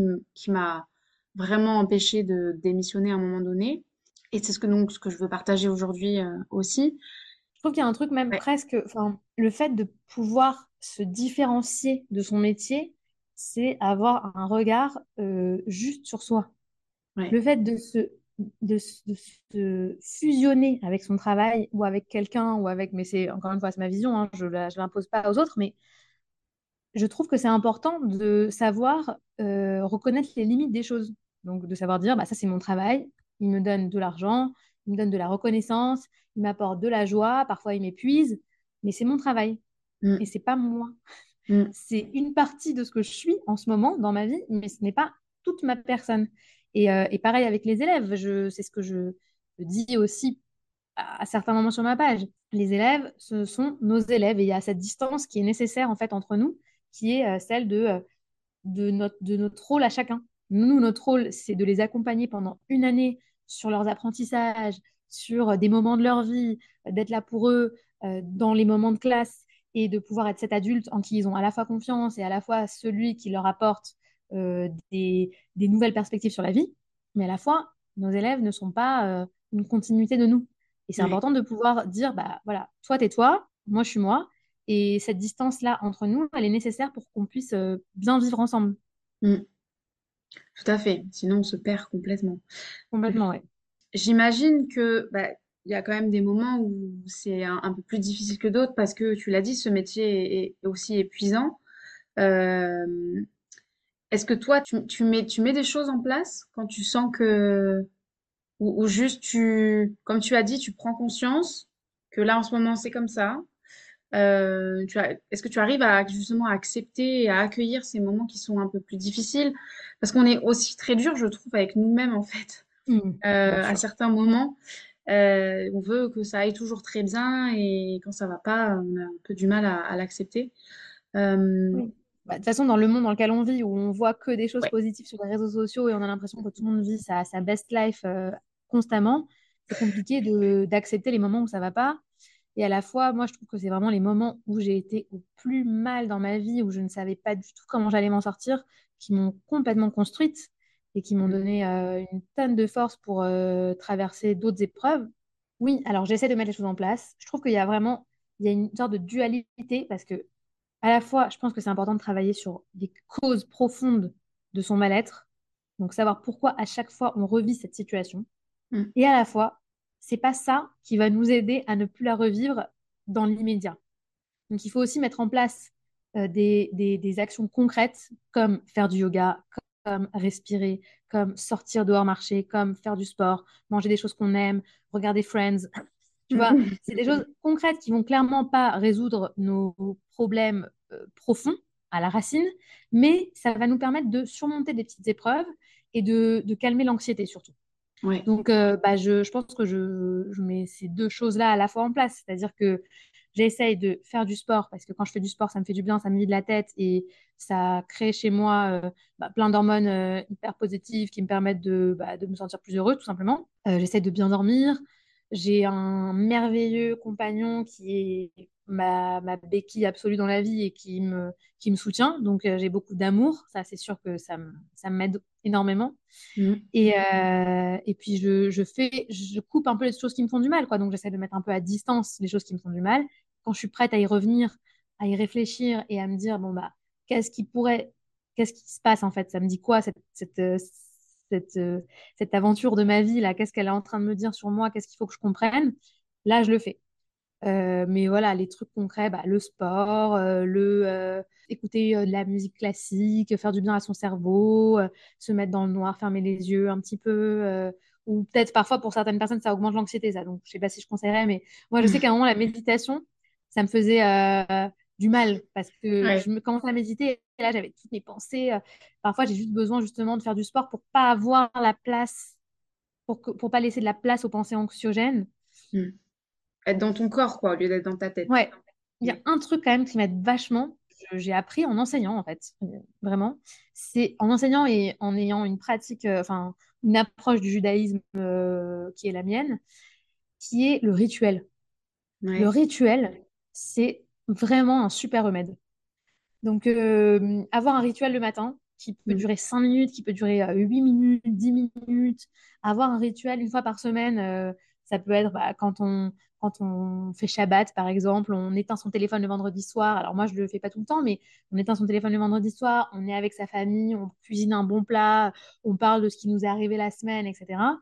A: m'a vraiment empêché de démissionner à un moment donné. Et c'est ce que, donc, ce que je veux partager aujourd'hui euh, aussi.
B: Je trouve qu'il y a un truc même presque, enfin, le fait de pouvoir se différencier de son métier, c'est avoir un regard euh, juste sur soi. Le fait de se, de, se fusionner avec son travail ou avec quelqu'un ou avec, mais c'est encore une fois, c'est ma vision, hein, je ne l'impose pas aux autres, mais je trouve que c'est important de savoir euh, reconnaître les limites des choses. Donc, de savoir dire, bah, ça, c'est mon travail, il me donne de l'argent, il me donne de la reconnaissance, il m'apporte de la joie, parfois il m'épuise, mais c'est mon travail mm. et c'est pas moi. Mm. C'est une partie de ce que je suis en ce moment dans ma vie, mais ce n'est pas toute ma personne. Et, euh, pareil avec les élèves, c'est ce que je, dis aussi à, à certains moments sur ma page. Les élèves, ce sont nos élèves et il y a cette distance qui est nécessaire en fait entre nous qui est euh, celle de, euh, de, notre, de notre rôle à chacun. Nous, notre rôle, c'est de les accompagner pendant une année sur leurs apprentissages, sur euh, des moments de leur vie, d'être là pour eux dans les moments de classe et de pouvoir être cet adulte en qui ils ont à la fois confiance et à la fois celui qui leur apporte des, des, nouvelles perspectives sur la vie. Mais à la fois, nos élèves ne sont pas une continuité de nous. Et c'est important de pouvoir dire, bah voilà, toi, t'es toi, moi, je suis moi, et cette distance-là entre nous, elle est nécessaire pour qu'on puisse euh, bien vivre ensemble.
A: Mm. Tout à fait. Sinon, on se perd complètement.
B: Complètement, oui.
A: J'imagine que bah, il y a quand même des moments où c'est un, peu plus difficile que d'autres parce que tu l'as dit, ce métier est, aussi épuisant. Euh, est-ce que toi, tu, mets, tu mets des choses en place quand tu sens que, ou, ou, juste tu, comme tu as dit, tu prends conscience que là en ce moment c'est comme ça, euh, est-ce que tu arrives à justement à accepter et à accueillir ces moments qui sont un peu plus difficiles? Parce qu'on est aussi très dur, je trouve, avec nous-mêmes en fait. Mmh, euh, à certains moments, euh, on veut que ça aille toujours très bien et quand ça va pas, on a un peu du mal à, l'accepter.
B: Bah, de toute façon, dans le monde dans lequel on vit, où on voit que des choses positives sur les réseaux sociaux et on a l'impression que tout le monde vit sa, sa best life constamment, c'est compliqué d'accepter les moments où ça va pas et à la fois, moi, je trouve que c'est vraiment les moments où j'ai été au plus mal dans ma vie, où je ne savais pas du tout comment j'allais m'en sortir, qui m'ont complètement construite. et qui m'ont
A: Mm.
B: donné euh, une tonne de force pour euh, traverser d'autres épreuves. Oui, alors j'essaie de mettre les choses en place. Je trouve qu'il y a vraiment il y a une sorte de dualité parce que à la fois, je pense que c'est important de travailler sur des causes profondes de son mal-être, donc savoir pourquoi à chaque fois on revit cette situation,
A: Mm.
B: et à la fois, c'est pas ça qui va nous aider à ne plus la revivre dans l'immédiat. Donc il faut aussi mettre en place euh, des, des, des actions concrètes comme faire du yoga, comme respirer, comme sortir dehors marcher, comme faire du sport, manger des choses qu'on aime, regarder Friends. Tu vois, [laughs] c'est des choses concrètes qui vont clairement pas résoudre nos problèmes euh, profonds à la racine, mais ça va nous permettre de surmonter des petites épreuves et de, de calmer l'anxiété surtout. Donc, euh, bah, je, je pense que je, je mets ces deux choses-là à la fois en place. C'est-à-dire que j'essaye de faire du sport parce que quand je fais du sport, ça me fait du bien, ça me vide la tête et ça crée chez moi euh, bah, plein d'hormones euh, hyper positives qui me permettent de, bah, de me sentir plus heureux, tout simplement. Euh, j'essaie de bien dormir. J'ai un merveilleux compagnon qui est ma, ma béquille absolue dans la vie et qui me, qui me soutient. Donc, euh, j'ai beaucoup d'amour. Ça, c'est sûr que ça me, ça m'aide énormément.
A: Mm.
B: Et, euh, et puis, je, je fais, je coupe un peu les choses qui me font du mal, quoi. Donc, j'essaie de mettre un peu à distance les choses qui me font du mal. Quand je suis prête à y revenir, à y réfléchir et à me dire, bon, bah, qu'est-ce qui pourrait, qu'est-ce qui se passe, en fait? Ça me dit quoi, cette, cette, euh, cette, euh, cette aventure de ma vie, là? Qu'est-ce qu'elle est en train de me dire sur moi? Qu'est-ce qu'il faut que je comprenne? Là, je le fais. Euh, mais voilà, les trucs concrets, bah, le sport, euh, le euh, écouter de la musique classique, faire du bien à son cerveau, se mettre dans le noir, fermer les yeux un petit peu, ou peut-être parfois pour certaines personnes ça augmente l'anxiété, ça. Donc je sais pas si je conseillerais, mais moi je sais [laughs] qu'à un moment la méditation, ça me faisait du mal parce que
A: Ouais.
B: je me commençais à méditer et là j'avais toutes mes pensées. euh, parfois j'ai juste besoin justement de faire du sport pour pas avoir la place, pour que, pour pas laisser de la place aux pensées anxiogènes.
A: Mm. Être dans ton corps, quoi, au lieu d'être dans ta tête.
B: Ouais, il y a un truc quand même qui m'aide vachement, j'ai appris en enseignant en fait, euh, vraiment. C'est en enseignant et en ayant une pratique, euh, enfin une approche du judaïsme euh, qui est la mienne, qui est le rituel.
A: Ouais.
B: Le rituel, c'est vraiment un super remède. Donc, euh, avoir un rituel le matin qui peut
A: Mm.
B: durer 5 minutes, qui peut durer euh, 8 minutes, 10 minutes, avoir un rituel une fois par semaine, euh, ça peut être bah, quand on, quand on fait Shabbat, par exemple, on éteint son téléphone le vendredi soir. Alors, moi, je ne le fais pas tout le temps, mais on éteint son téléphone le vendredi soir, on est avec sa famille, on cuisine un bon plat, on parle de ce qui nous est arrivé la semaine, etc.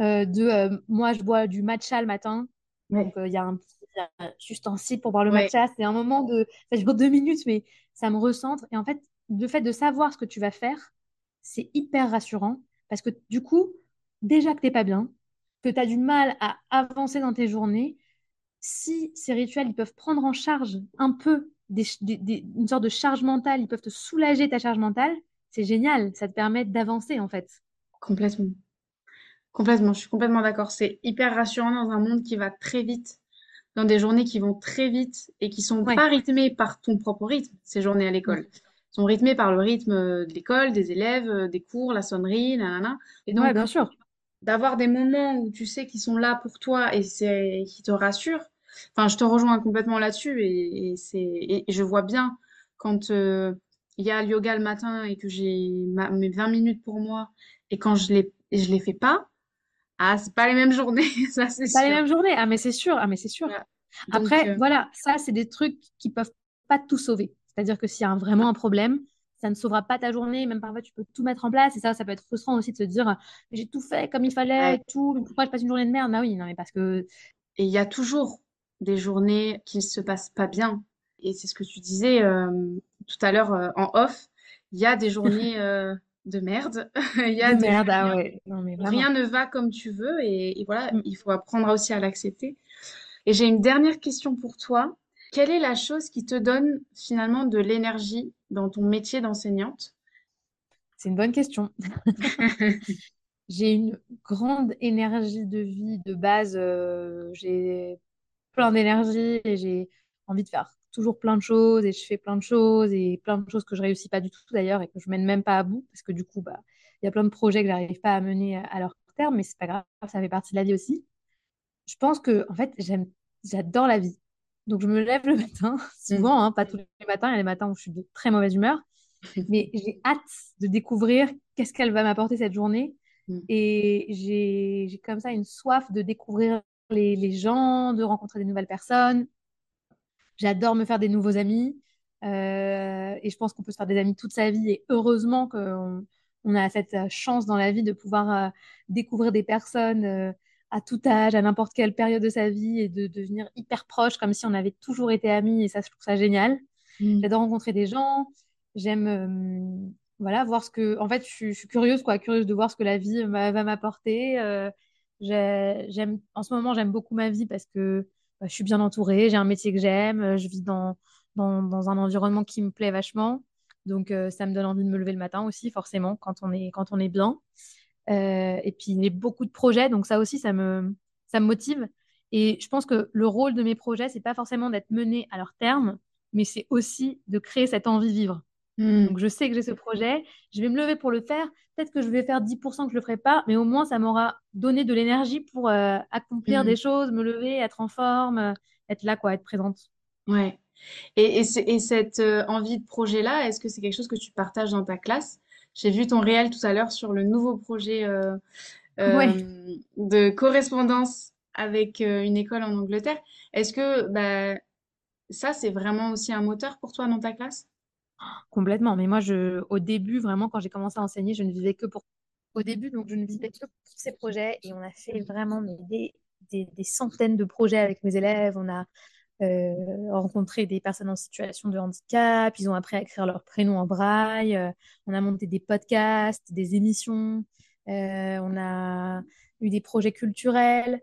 B: Euh, de, euh, moi, je bois du matcha le matin. Donc, euh, il y a un petit un ustensile pour boire le
A: Ouais.
B: matcha. C'est un moment de. Ça dure deux minutes, mais ça me recentre. Et en fait, le fait de savoir ce que tu vas faire, c'est hyper rassurant. Parce que du coup, déjà que t'es pas bien, que tu as du mal à avancer dans tes journées, si ces rituels ils peuvent prendre en charge un peu des, des- des- une sorte de charge mentale, ils peuvent te soulager ta charge mentale, c'est génial. Ça te permet d'avancer, en fait.
A: Complètement. Complètement, je suis complètement d'accord. C'est hyper rassurant dans un monde qui va très vite, dans des journées qui vont très vite et qui sont
B: Ouais.
A: pas rythmées par ton propre rythme, ces journées à l'école. sont rythmées par le rythme de l'école, des élèves, euh, des cours, la sonnerie, nanana. Et donc,
B: Ouais, bien sûr.
A: d'avoir des moments où tu sais qu'ils sont là pour toi et c'est qui te rassurent. Enfin, je te rejoins complètement là-dessus et, et c'est et je vois bien quand euh, il y a le yoga le matin et que j'ai mes 20 minutes pour moi et quand je les je les fais pas, ah, c'est pas les mêmes journées, [laughs] ça c'est
B: Pas les mêmes journées. Ah, mais c'est sûr. Ah, mais c'est sûr.
A: Donc,
B: Après,
A: euh,
B: voilà, ça, c'est des trucs qui peuvent pas tout sauver. C'est-à-dire que s'il y a un- vraiment un problème, ça ne sauvera pas ta journée. Même parfois, tu peux tout mettre en place. Et ça, ça peut être frustrant aussi de se dire, j'ai tout fait comme il fallait
A: Ouais.
B: et tout. mais Pourquoi je passe une journée de merde? Bah oui, non, mais parce que.
A: Et il y a toujours des journées qui ne se passent pas bien. Et c'est ce que tu disais euh, tout à l'heure euh, en off. Il y a des [laughs] journées de merde. [laughs] Il y a
B: De
A: des
B: merde, ah
A: journées
B: ouais. Non, mais
A: où
B: vraiment.
A: rien ne va comme tu veux. Et, et voilà,
B: Mm.
A: il faut apprendre aussi à l'accepter. Et j'ai une dernière question pour toi. Quelle est la chose qui te donne finalement de l'énergie dans ton métier d'enseignante?
B: C'est une bonne question. [laughs] J'ai une grande énergie de vie de base. euh, j'ai plein d'énergie et j'ai envie de faire toujours plein de choses et je fais plein de choses et plein de choses que je réussis pas du tout d'ailleurs et que je mène même pas à bout parce que du coup, bah, il y a plein de projets que j'arrive pas à mener à, leur terme, mais c'est pas grave, ça fait partie de la vie aussi. Je pense que, en fait, j'aime, j'adore la vie. Donc, je me lève le [laughs] matin, souvent, hein, pas tous les matins, il y a des matins où je suis de très mauvaise humeur, [laughs] Mais j'ai hâte de découvrir qu'est-ce qu'elle va m'apporter cette journée. Mm. Et j'ai comme ça une soif de découvrir les, les, gens, de rencontrer des nouvelles personnes. J'adore me faire des nouveaux amis. Euh, et je pense qu'on peut se faire des amis toute sa vie. Et heureusement qu'on on a cette chance dans la vie de pouvoir euh, découvrir des personnes euh, à tout âge, à n'importe quelle période de sa vie et de devenir hyper proche, comme si on avait toujours été amis. Et ça, je trouve ça génial. Mm. J'adore rencontrer des gens. J'aime voilà, voir ce que. En fait, je suis, curieuse, quoi, curieuse de voir ce que la vie va m'apporter. Euh, j'aime, en ce moment, j'aime beaucoup ma vie parce que je suis bien entourée, j'ai un métier que j'aime, euh, je vis dans, un environnement qui me plaît vachement. Donc, euh, ça me donne envie de me lever le matin aussi, forcément, quand on est, quand on est bien. et puis, beaucoup de projets, donc ça aussi, ça me, ça me motive. Et je pense que le rôle de mes projets, c'est pas forcément d'être mené à leur terme, mais c'est aussi de créer cette envie de vivre. Hmm. Donc, je sais que j'ai ce projet, je vais me lever pour le faire. Peut-être que je vais faire 10% que je ne le ferai pas, mais au moins, ça m'aura donné de l'énergie pour euh, accomplir hmm. des choses, me lever, être en forme, euh, être là, quoi, être présente.
A: Ouais. Et, et, cette euh, envie de projet-là, est-ce que c'est quelque chose que tu partages dans ta classe? J'ai vu ton réel tout à l'heure sur le nouveau projet de correspondance avec une école en Angleterre. Est-ce que bah, ça, c'est vraiment aussi un moteur pour toi dans ta classe?
B: Complètement. Mais moi, je, au début, vraiment, quand j'ai commencé à enseigner, je ne vivais que pour. Au début, donc, je ne vivais que pour ces projets et on a fait vraiment des, centaines de projets avec mes élèves. On a euh, rencontré des personnes en situation de handicap. Ils ont appris à écrire leur prénom en braille. On a monté des podcasts, des émissions. Euh, on a eu des projets culturels.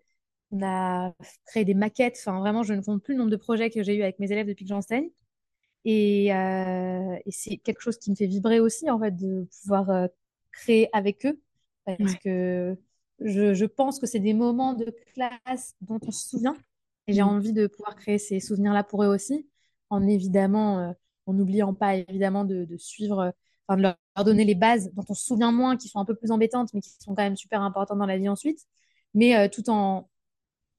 B: On a créé des maquettes. Enfin, vraiment, je ne compte plus le nombre de projets que j'ai eu avec mes élèves depuis que j'enseigne. Euh, et, c'est quelque chose qui me fait vibrer aussi, en fait, de pouvoir euh, créer avec eux. Parce que je, je, pense que c'est des moments de classe dont on se souvient. Et j'ai mm. envie de pouvoir créer ces souvenirs-là pour eux aussi, en évidemment, euh, en n'oubliant pas évidemment de, de suivre, enfin de leur, donner les bases dont on se souvient moins, qui sont un peu plus embêtantes, mais qui sont quand même super importantes dans la vie ensuite. Mais tout en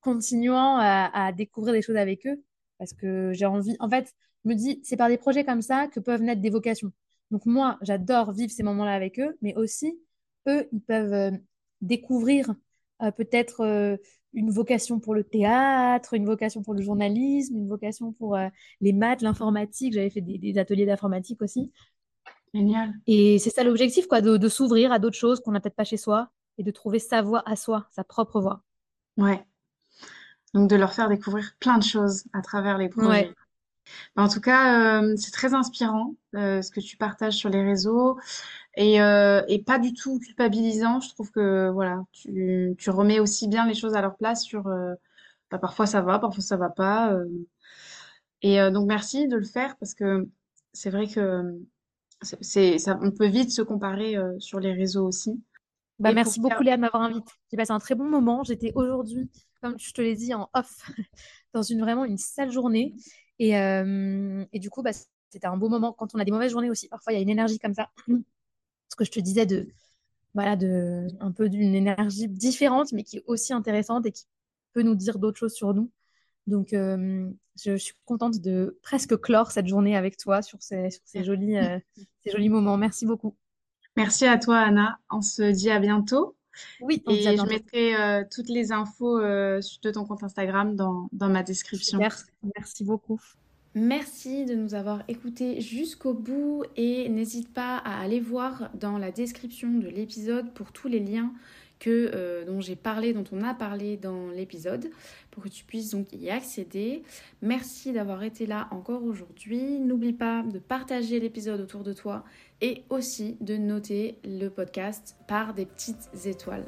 B: continuant à, à découvrir des choses avec eux, parce que j'ai envie, en fait, me dis, c'est par des projets comme ça que peuvent naître des vocations. Donc moi, j'adore vivre ces moments-là avec eux, mais aussi, eux, ils peuvent euh, découvrir euh, peut-être euh, une vocation pour le théâtre, une vocation pour le journalisme, une vocation pour les maths, l'informatique. J'avais fait des, ateliers d'informatique aussi.
A: Génial.
B: Et c'est ça l'objectif, quoi, de, s'ouvrir à d'autres choses qu'on n'a peut-être pas chez soi et de trouver sa voie à soi, sa propre voie.
A: Ouais. Donc de leur faire découvrir plein de choses à travers les projets. En tout cas, euh, c'est très inspirant euh, ce que tu partages sur les réseaux et, euh, et, pas du tout culpabilisant. Je trouve que voilà, tu, tu, remets aussi bien les choses à leur place sur bah, parfois ça va, parfois ça va pas. et donc merci de le faire parce que c'est vrai que c'est ça, on peut vite se comparer sur les réseaux aussi.
B: Bah, merci beaucoup Léa de m'avoir invité. J'ai passé un très bon moment. J'étais aujourd'hui, comme je te l'ai dit, en off, [laughs] dans une vraiment une sale journée. Et, euh, et du coup, bah, c'était un beau moment quand on a des mauvaises journées aussi. Parfois, il y a une énergie comme ça. [clears throat] Ce que je te disais de, voilà, de, un peu d'une énergie différente, mais qui est aussi intéressante et qui peut nous dire d'autres choses sur nous. Donc, euh, je, suis contente de presque clore cette journée avec toi sur ces, sur ces, jolis, euh, [laughs] ces jolis moments. Merci beaucoup.
A: Merci à toi, Anna. On se dit à bientôt.
B: Oui,
A: et je mettrai toutes les infos de ton compte Instagram dans, dans ma description.
B: Merci, merci beaucoup.
A: Merci de nous avoir écoutés jusqu'au bout et n'hésite pas à aller voir dans la description de l'épisode pour tous les liens que, euh, dont j'ai parlé, dont on a parlé dans l'épisode, pour que tu puisses donc y accéder. Merci d'avoir été là encore aujourd'hui. N'oublie pas de partager l'épisode autour de toi et aussi de noter le podcast par des petites étoiles.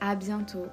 A: À bientôt.